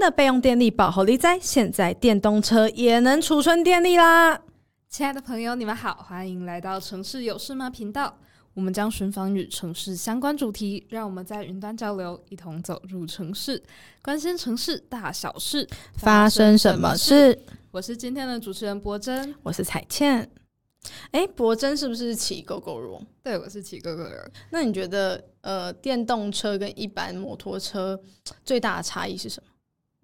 的备用电力宝猴利哉，现在电动车也能储存电力啦！亲爱的朋友，你们好，欢迎来到城市有事吗频道。我们将寻访与城市相关主题，让我们在云端交流，一同走入城市，关心城市大小事，发生什么事？我是今天的主持人博真，我是彩倩。哎，博真是不是骑 Gogoro？对，我是骑 Gogoro。那你觉得，呃，电动车跟一般摩托车最大的差异是什么？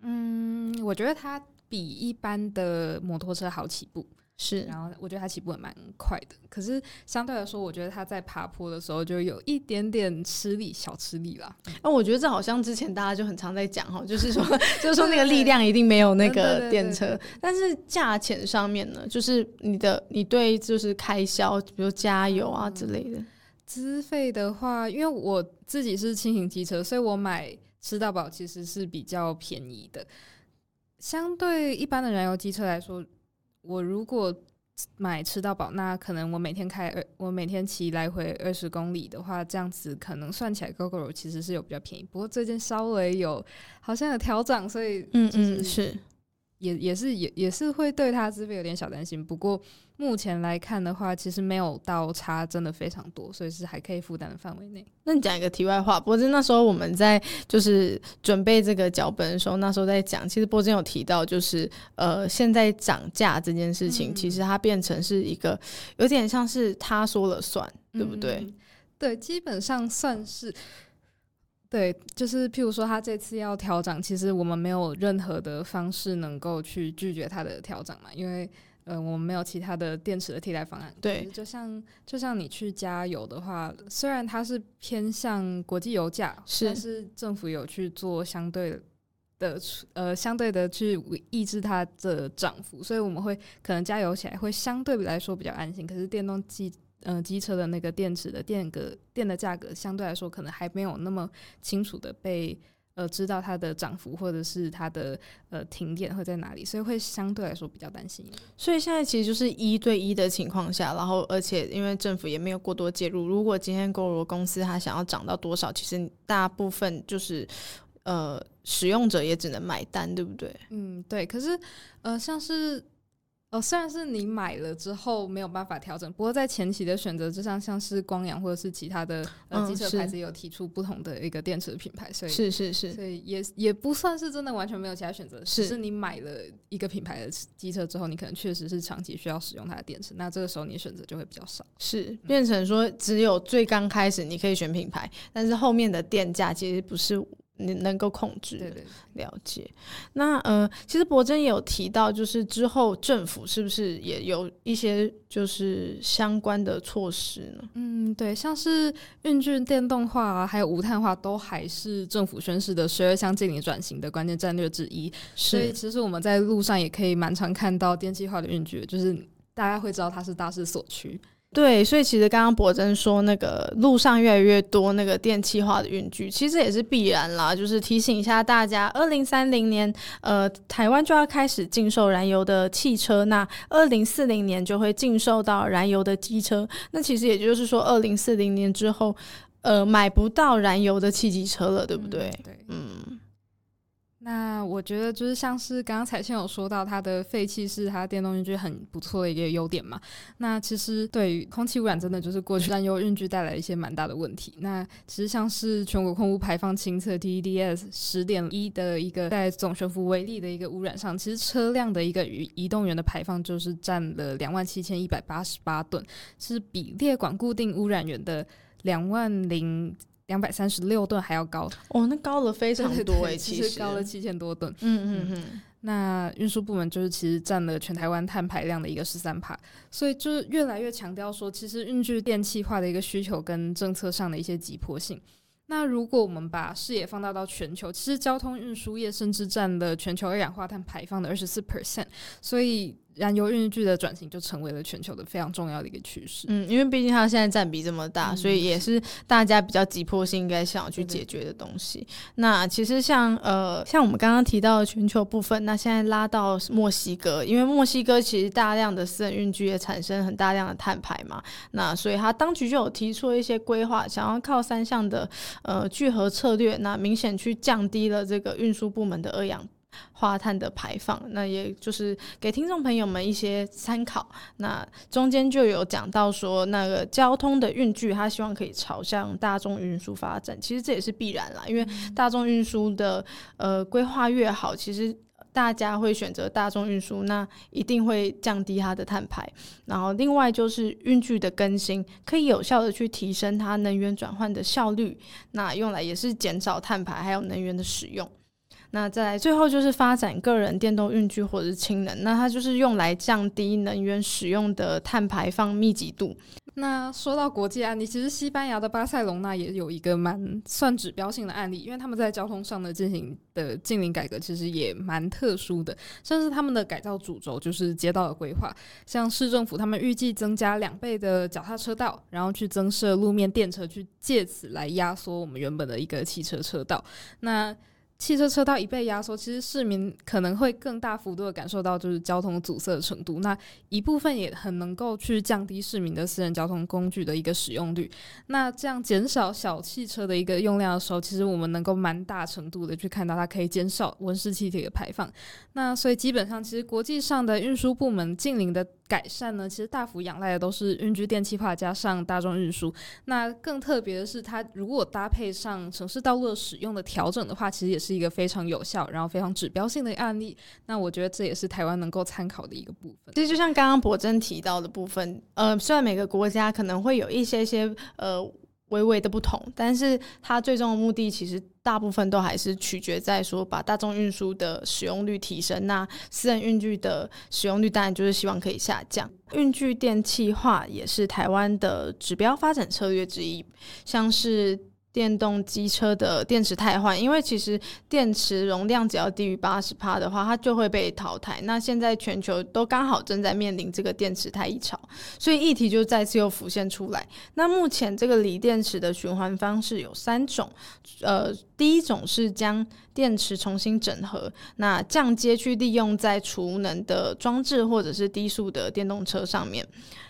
嗯，我觉得它比一般的摩托车好起步。是，然后我觉得它起步也蛮快的，可是相对来说，我觉得它在爬坡的时候就有一点点吃力，小吃力啦。那、哦、我觉得这好像之前大家就很常在讲哈，就是说，就是说那个力量一定没有那个电车，但是价钱上面呢，就是你的你对就是开销，比如加油啊之类的，资费的话，因为我自己是轻型机车，所以我买吃到饱其实是比较便宜的，相对一般的燃油机车来说。我如果买吃到饱，那可能我每天开二，我每天骑来回二十公里的话，这样子可能算起来，Gogoro 其实是有比较便宜。不过最近稍微有好像有调整，所以嗯嗯是。也也是也也是会对他资费有点小担心，不过目前来看的话，其实没有到差真的非常多，所以是还可以负担的范围内。那你讲一个题外话，波真那时候我们在就是准备这个脚本的时候，那时候在讲，其实波真有提到，就是呃现在涨价这件事情，嗯、其实它变成是一个有点像是他说了算，对不对？嗯、对，基本上算是。对，就是譬如说，他这次要调整，其实我们没有任何的方式能够去拒绝他的调整嘛，因为呃，我们没有其他的电池的替代方案。对，就像就像你去加油的话，虽然它是偏向国际油价，是，但是政府有去做相对的呃相对的去抑制它的涨幅，所以我们会可能加油起来会相对来说比较安心。可是电动机。嗯，机车的那个电池的电格电的价格相对来说可能还没有那么清楚的被呃知道它的涨幅或者是它的呃停电会在哪里，所以会相对来说比较担心。所以现在其实就是一对一的情况下，然后而且因为政府也没有过多介入，如果今天 Gogoro 公司它想要涨到多少，其实大部分就是呃使用者也只能买单，对不对？嗯，对。可是呃像是。哦，虽然是你买了之后没有办法调整，不过在前期的选择之上，像是光阳或者是其他的呃机车牌子有提出不同的一个电池品牌，所以是是是，所以也也不算是真的完全没有其他选择，是只是。你买了一个品牌的机车之后，你可能确实是长期需要使用它的电池，那这个时候你选择就会比较少，是变成说只有最刚开始你可以选品牌，但是后面的电价其实不是。你能够控制，对对，了解。那呃，其实博真也有提到，就是之后政府是不是也有一些就是相关的措施呢？嗯，对，像是运具电动化啊，还有无碳化，都还是政府宣示的十二项净零转型的关键战略之一。所以其实我们在路上也可以蛮常看到电气化的运具，就是大家会知道它是大势所趋。对，所以其实刚刚博真说那个路上越来越多那个电气化的运具，其实也是必然啦。就是提醒一下大家，二零三零年，呃，台湾就要开始禁售燃油的汽车，那二零四零年就会禁售到燃油的机车。那其实也就是说，二零四零年之后，呃，买不到燃油的汽机车了，对不对？嗯、对，嗯。那我觉得就是像是刚刚彩倩有说到，它的废气是它电动运具很不错的一个优点嘛。那其实对于空气污染，真的就是过去燃油运具带来一些蛮大的问题。那其实像是全国空污排放清册 TEDS 十点一的一个在总悬浮微粒的一个污染上，其实车辆的一个与移动源的排放就是占了两万七千一百八十八吨，是比列管固定污染源的两万零。两百三十六吨还要高哦，那高了非常多诶，其实高了七千多吨。嗯嗯嗯，那运输部门就是其实占了全台湾碳排量的一个十三帕，所以就是越来越强调说，其实运具电气化的一个需求跟政策上的一些急迫性。那如果我们把视野放大到全球，其实交通运输业甚至占了全球二氧化碳排放的二十四 percent，所以。燃油运具的转型就成为了全球的非常重要的一个趋势。嗯，因为毕竟它现在占比这么大，嗯、所以也是大家比较急迫性应该想要去解决的东西。那其实像呃像我们刚刚提到的全球部分，那现在拉到墨西哥，因为墨西哥其实大量的私人运具也产生很大量的碳排嘛，那所以它当局就有提出了一些规划，想要靠三项的呃聚合策略，那明显去降低了这个运输部门的二氧。化碳的排放。那也就是给听众朋友们一些参考。那中间就有讲到说，那个交通的运具，他希望可以朝向大众运输发展。其实这也是必然啦，因为大众运输的呃规划越好，其实。大家会选择大众运输，那一定会降低它的碳排。然后，另外就是运具的更新，可以有效的去提升它能源转换的效率，那用来也是减少碳排，还有能源的使用。那再来最后就是发展个人电动运具或者是氢能，那它就是用来降低能源使用的碳排放密集度。那说到国际案例，其实西班牙的巴塞隆纳也有一个蛮算指标性的案例，因为他们在交通上的进行的近邻改革，其实也蛮特殊的。甚至他们的改造主轴就是街道的规划，像市政府他们预计增加两倍的脚踏车道，然后去增设路面电车，去借此来压缩我们原本的一个汽车车道。那汽车车道一被压缩，其实市民可能会更大幅度的感受到就是交通阻塞的程度。那一部分也很能够去降低市民的私人交通工具的一个使用率。那这样减少小汽车的一个用量的时候，其实我们能够蛮大程度的去看到它可以减少温室气体的排放。那所以基本上，其实国际上的运输部门近邻的改善呢，其实大幅仰赖的都是运具电气化加上大众运输。那更特别的是，它如果搭配上城市道路使用的调整的话，其实也是一个非常有效，然后非常指标性的案例。那我觉得这也是台湾能够参考的一个部分。其实就像刚刚博真提到的部分，呃，虽然每个国家可能会有一些些呃微微的不同，但是它最终的目的其实。大部分都还是取决在说把大众运输的使用率提升，那私人运具的使用率当然就是希望可以下降。运具电气化也是台湾的指标发展策略之一，像是。电动机车的电池汰换，因为其实电池容量只要低于八十帕的话，它就会被淘汰。那现在全球都刚好正在面临这个电池太一潮，所以议题就再次又浮现出来。那目前这个锂电池的循环方式有三种，呃，第一种是将电池重新整合，那降阶去利用在储能的装置或者是低速的电动车上面。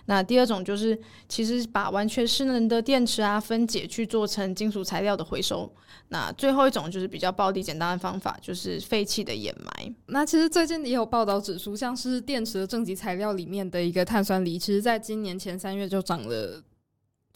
那第二种就是，其实把完全失能的电池啊分解去做成金属材料的回收。那最后一种就是比较暴力简单的方法，就是废弃的掩埋。那其实最近也有报道指出，像是电池的正极材料里面的一个碳酸锂，其实在今年前三月就涨了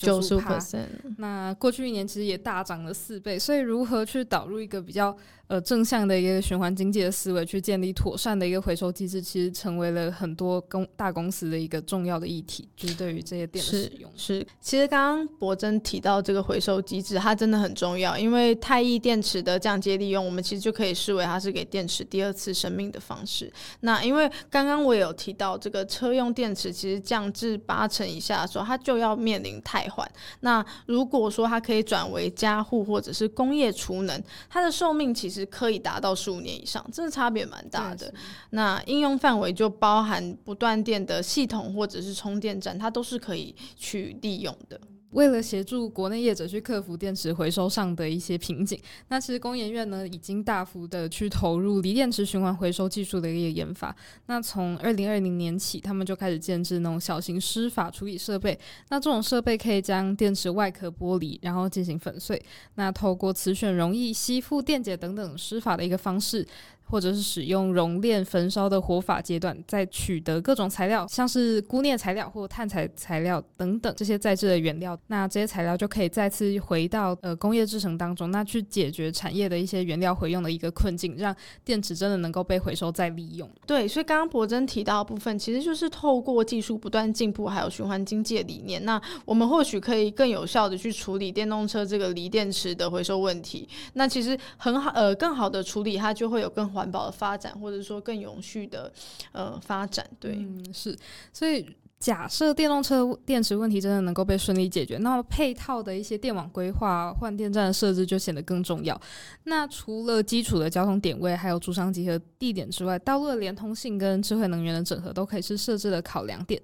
九十%。那过去一年其实也大涨了四倍。所以如何去导入一个比较呃，正向的一个循环经济的思维，去建立妥善的一个回收机制，其实成为了很多公大公司的一个重要的议题。就是对于这些电的使用，是，是其实刚刚博真提到这个回收机制，它真的很重要，因为太易电池的降阶利用，我们其实就可以视为它是给电池第二次生命的方式。那因为刚刚我也有提到，这个车用电池其实降至八成以下的时候，它就要面临太换。那如果说它可以转为家户或者是工业储能，它的寿命其实。可以达到十五年以上，真的差别蛮大的。那应用范围就包含不断电的系统或者是充电站，它都是可以去利用的。为了协助国内业者去克服电池回收上的一些瓶颈，那其实工研院呢已经大幅的去投入锂电池循环回收技术的一个研发。那从二零二零年起，他们就开始建置那种小型湿法处理设备。那这种设备可以将电池外壳剥离，然后进行粉碎。那透过磁选、溶液、吸附、电解等等湿法的一个方式。或者是使用熔炼焚烧的活法阶段，再取得各种材料，像是钴镍材料或碳材材料等等这些再制的原料，那这些材料就可以再次回到呃工业制程当中，那去解决产业的一些原料回用的一个困境，让电池真的能够被回收再利用。对，所以刚刚博真提到的部分，其实就是透过技术不断进步，还有循环经济的理念，那我们或许可以更有效的去处理电动车这个锂电池的回收问题。那其实很好，呃，更好的处理它就会有更好。环保的发展，或者说更永续的呃发展，对，嗯，是，所以假设电动车电池问题真的能够被顺利解决，那么配套的一些电网规划、换电站的设置就显得更重要。那除了基础的交通点位，还有主商集合地点之外，道路的连通性跟智慧能源的整合都可以是设置的考量点。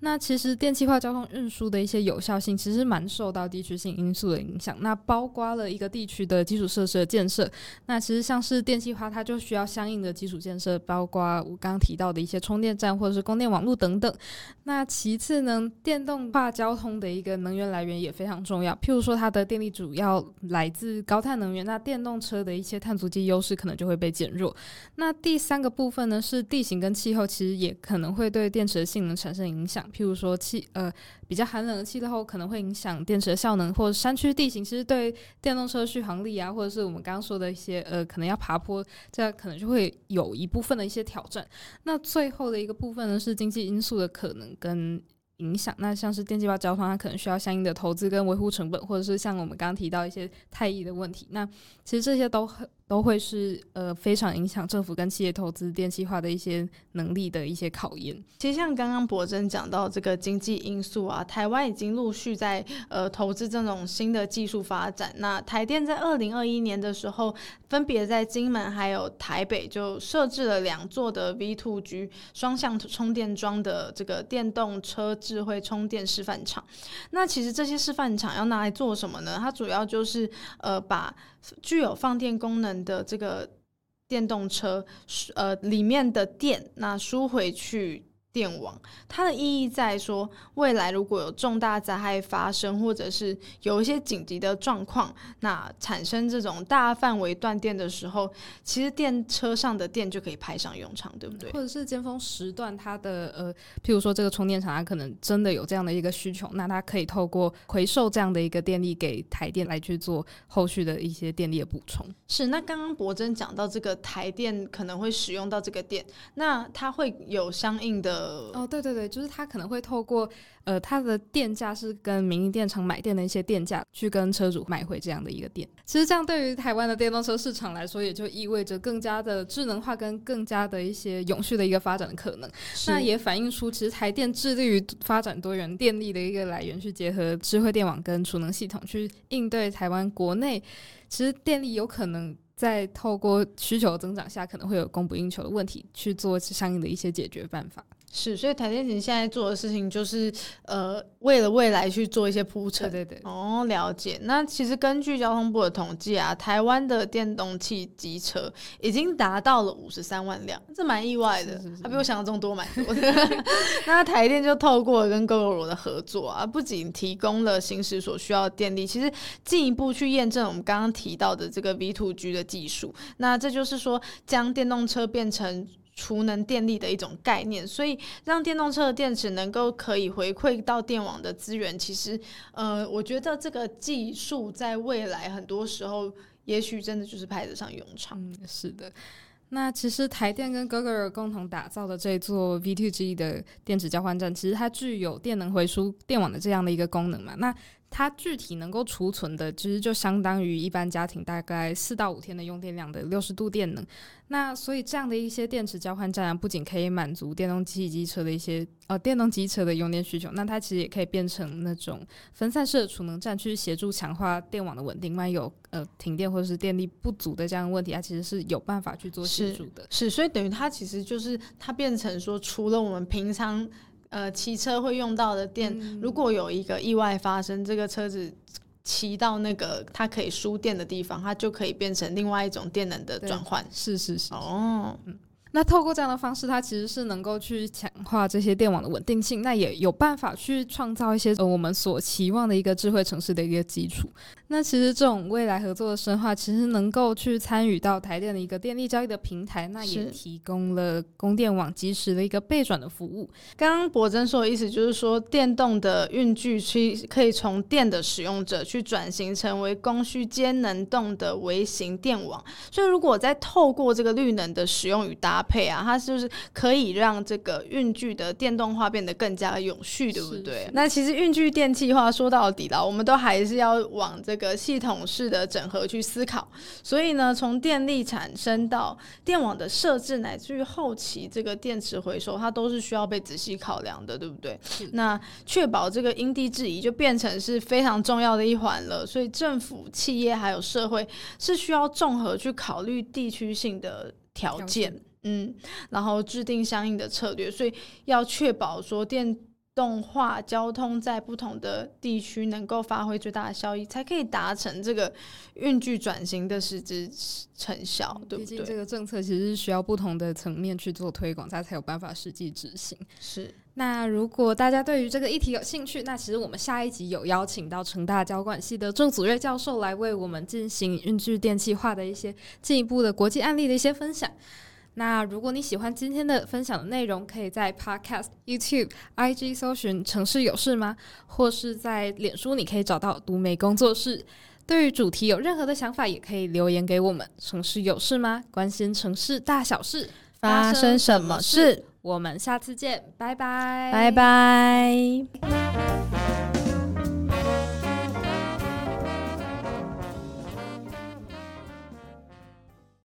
那其实电气化交通运输的一些有效性，其实蛮受到地区性因素的影响。那包括了一个地区的基础设施的建设。那其实像是电气化，它就需要相应的基础建设，包括我刚刚提到的一些充电站或者是供电网络等等。那其次呢，电动化交通的一个能源来源也非常重要。譬如说，它的电力主要来自高碳能源，那电动车的一些碳足迹优势可能就会被减弱。那第三个部分呢，是地形跟气候，其实也可能会对电池的性能产生影响。譬如说气呃比较寒冷的气候可能会影响电池的效能，或者山区地形其实对电动车续航力啊，或者是我们刚刚说的一些呃可能要爬坡，这样可能就会有一部分的一些挑战。那最后的一个部分呢，是经济因素的可能跟影响，那像是电气化交通，它可能需要相应的投资跟维护成本，或者是像我们刚刚提到一些太液的问题，那其实这些都很。都会是呃非常影响政府跟企业投资电气化的一些能力的一些考验。其实像刚刚博真讲到这个经济因素啊，台湾已经陆续在呃投资这种新的技术发展。那台电在二零二一年的时候，分别在金门还有台北就设置了两座的 V Two G 双向充电桩的这个电动车智慧充电示范场。那其实这些示范场要拿来做什么呢？它主要就是呃把具有放电功能的这个电动车，呃，里面的电那输回去。电网它的意义在说，未来如果有重大灾害发生，或者是有一些紧急的状况，那产生这种大范围断电的时候，其实电车上的电就可以派上用场，对不对？或者是尖峰时段，它的呃，譬如说这个充电厂，它可能真的有这样的一个需求，那它可以透过回收这样的一个电力给台电来去做后续的一些电力的补充。是，那刚刚博真讲到这个台电可能会使用到这个电，那它会有相应的。哦，对对对，就是他可能会透过呃，他的电价是跟民营电厂买电的一些电价，去跟车主买回这样的一个电。其实这样对于台湾的电动车市场来说，也就意味着更加的智能化跟更加的一些永续的一个发展的可能。那也反映出，其实台电致力于发展多元电力的一个来源，去结合智慧电网跟储能系统，去应对台湾国内其实电力有可能。在透过需求增长下，可能会有供不应求的问题，去做相应的一些解决办法。是，所以台电现在做的事情就是，呃，为了未来去做一些铺陈。对对对。哦，了解。那其实根据交通部的统计啊，台湾的电动汽机车已经达到了五十三万辆，这蛮意外的。是是是。它比我想象中多蛮多的。那台电就透过跟 Gogoro 的合作啊，不仅提供了行驶所需要的电力，其实进一步去验证我们刚刚提到的这个 V2G 的技术。那这就是说，将电动车变成储能电力的一种概念，所以让电动车的电池能够可以回馈到电网的资源，其实，呃，我觉得这个技术在未来很多时候，也许真的就是派得上用场。嗯，是的。那其实台电跟 Gogoro 共同打造的这座 V2G 的电池交换站，其实它具有电能回输电网的这样的一个功能嘛？那它具体能够储存的，其实就相当于一般家庭大概四到五天的用电量的六十度电能。那所以这样的一些电池交换站啊，不仅可以满足电动机机车的一些呃电动机车的用电需求，那它其实也可以变成那种分散式的储能站，去协助强化电网的稳定。万一有呃停电或者是电力不足的这样的问题，它其实是有办法去做协助的。是，是，所以等于它其实就是它变成说，除了我们平常。呃，骑车会用到的电，嗯，如果有一个意外发生，这个车子骑到那个它可以输电的地方，它就可以变成另外一种电能的转换。是是是。哦，嗯。那透过这样的方式，它其实是能够去强化这些电网的稳定性，那也有办法去创造一些呃我们所期望的一个智慧城市的一个基础。那其实这种未来合作的深化，其实能够去参与到台电的一个电力交易的平台，那也提供了供电网及时的一个备转的服务。刚刚博真说的意思就是说，电动的运具去可以从电的使用者去转型成为供需兼能动的微型电网。所以如果再透过这个绿能的使用与搭配啊，它是不是可以让这个运具的电动化变得更加永续，对不对？那其实运具电气化说到底了，我们都还是要往这个。个系统式的整合去思考，所以呢，从电力产生到电网的设置，乃至于后期这个电池回收，它都是需要被仔细考量的，对不对？那确保这个因地制宜，就变成是非常重要的一环了。所以政府、企业还有社会是需要综合去考虑地区性的条件，嗯，然后制定相应的策略。所以要确保说电。动化交通在不同的地区能够发挥最大的效益，才可以达成这个运具转型的实质成效，对不对？毕竟这个政策其实是需要不同的层面去做推广，它才有办法实际执行。是。那如果大家对于这个议题有兴趣，那其实我们下一集有邀请到成大交管系的郑祖瑞教授来为我们进行运具电气化的一些进一步的国际案例的一些分享。那如果你喜欢今天的分享的内容，可以在 Podcast、YouTube、IG 搜寻“城市有事吗”，或是在脸书你可以找到读美工作室。对于主题有任何的想法，也可以留言给我们。城市有事吗？关心城市大小事，发生什么事？我们下次见，拜拜，拜拜。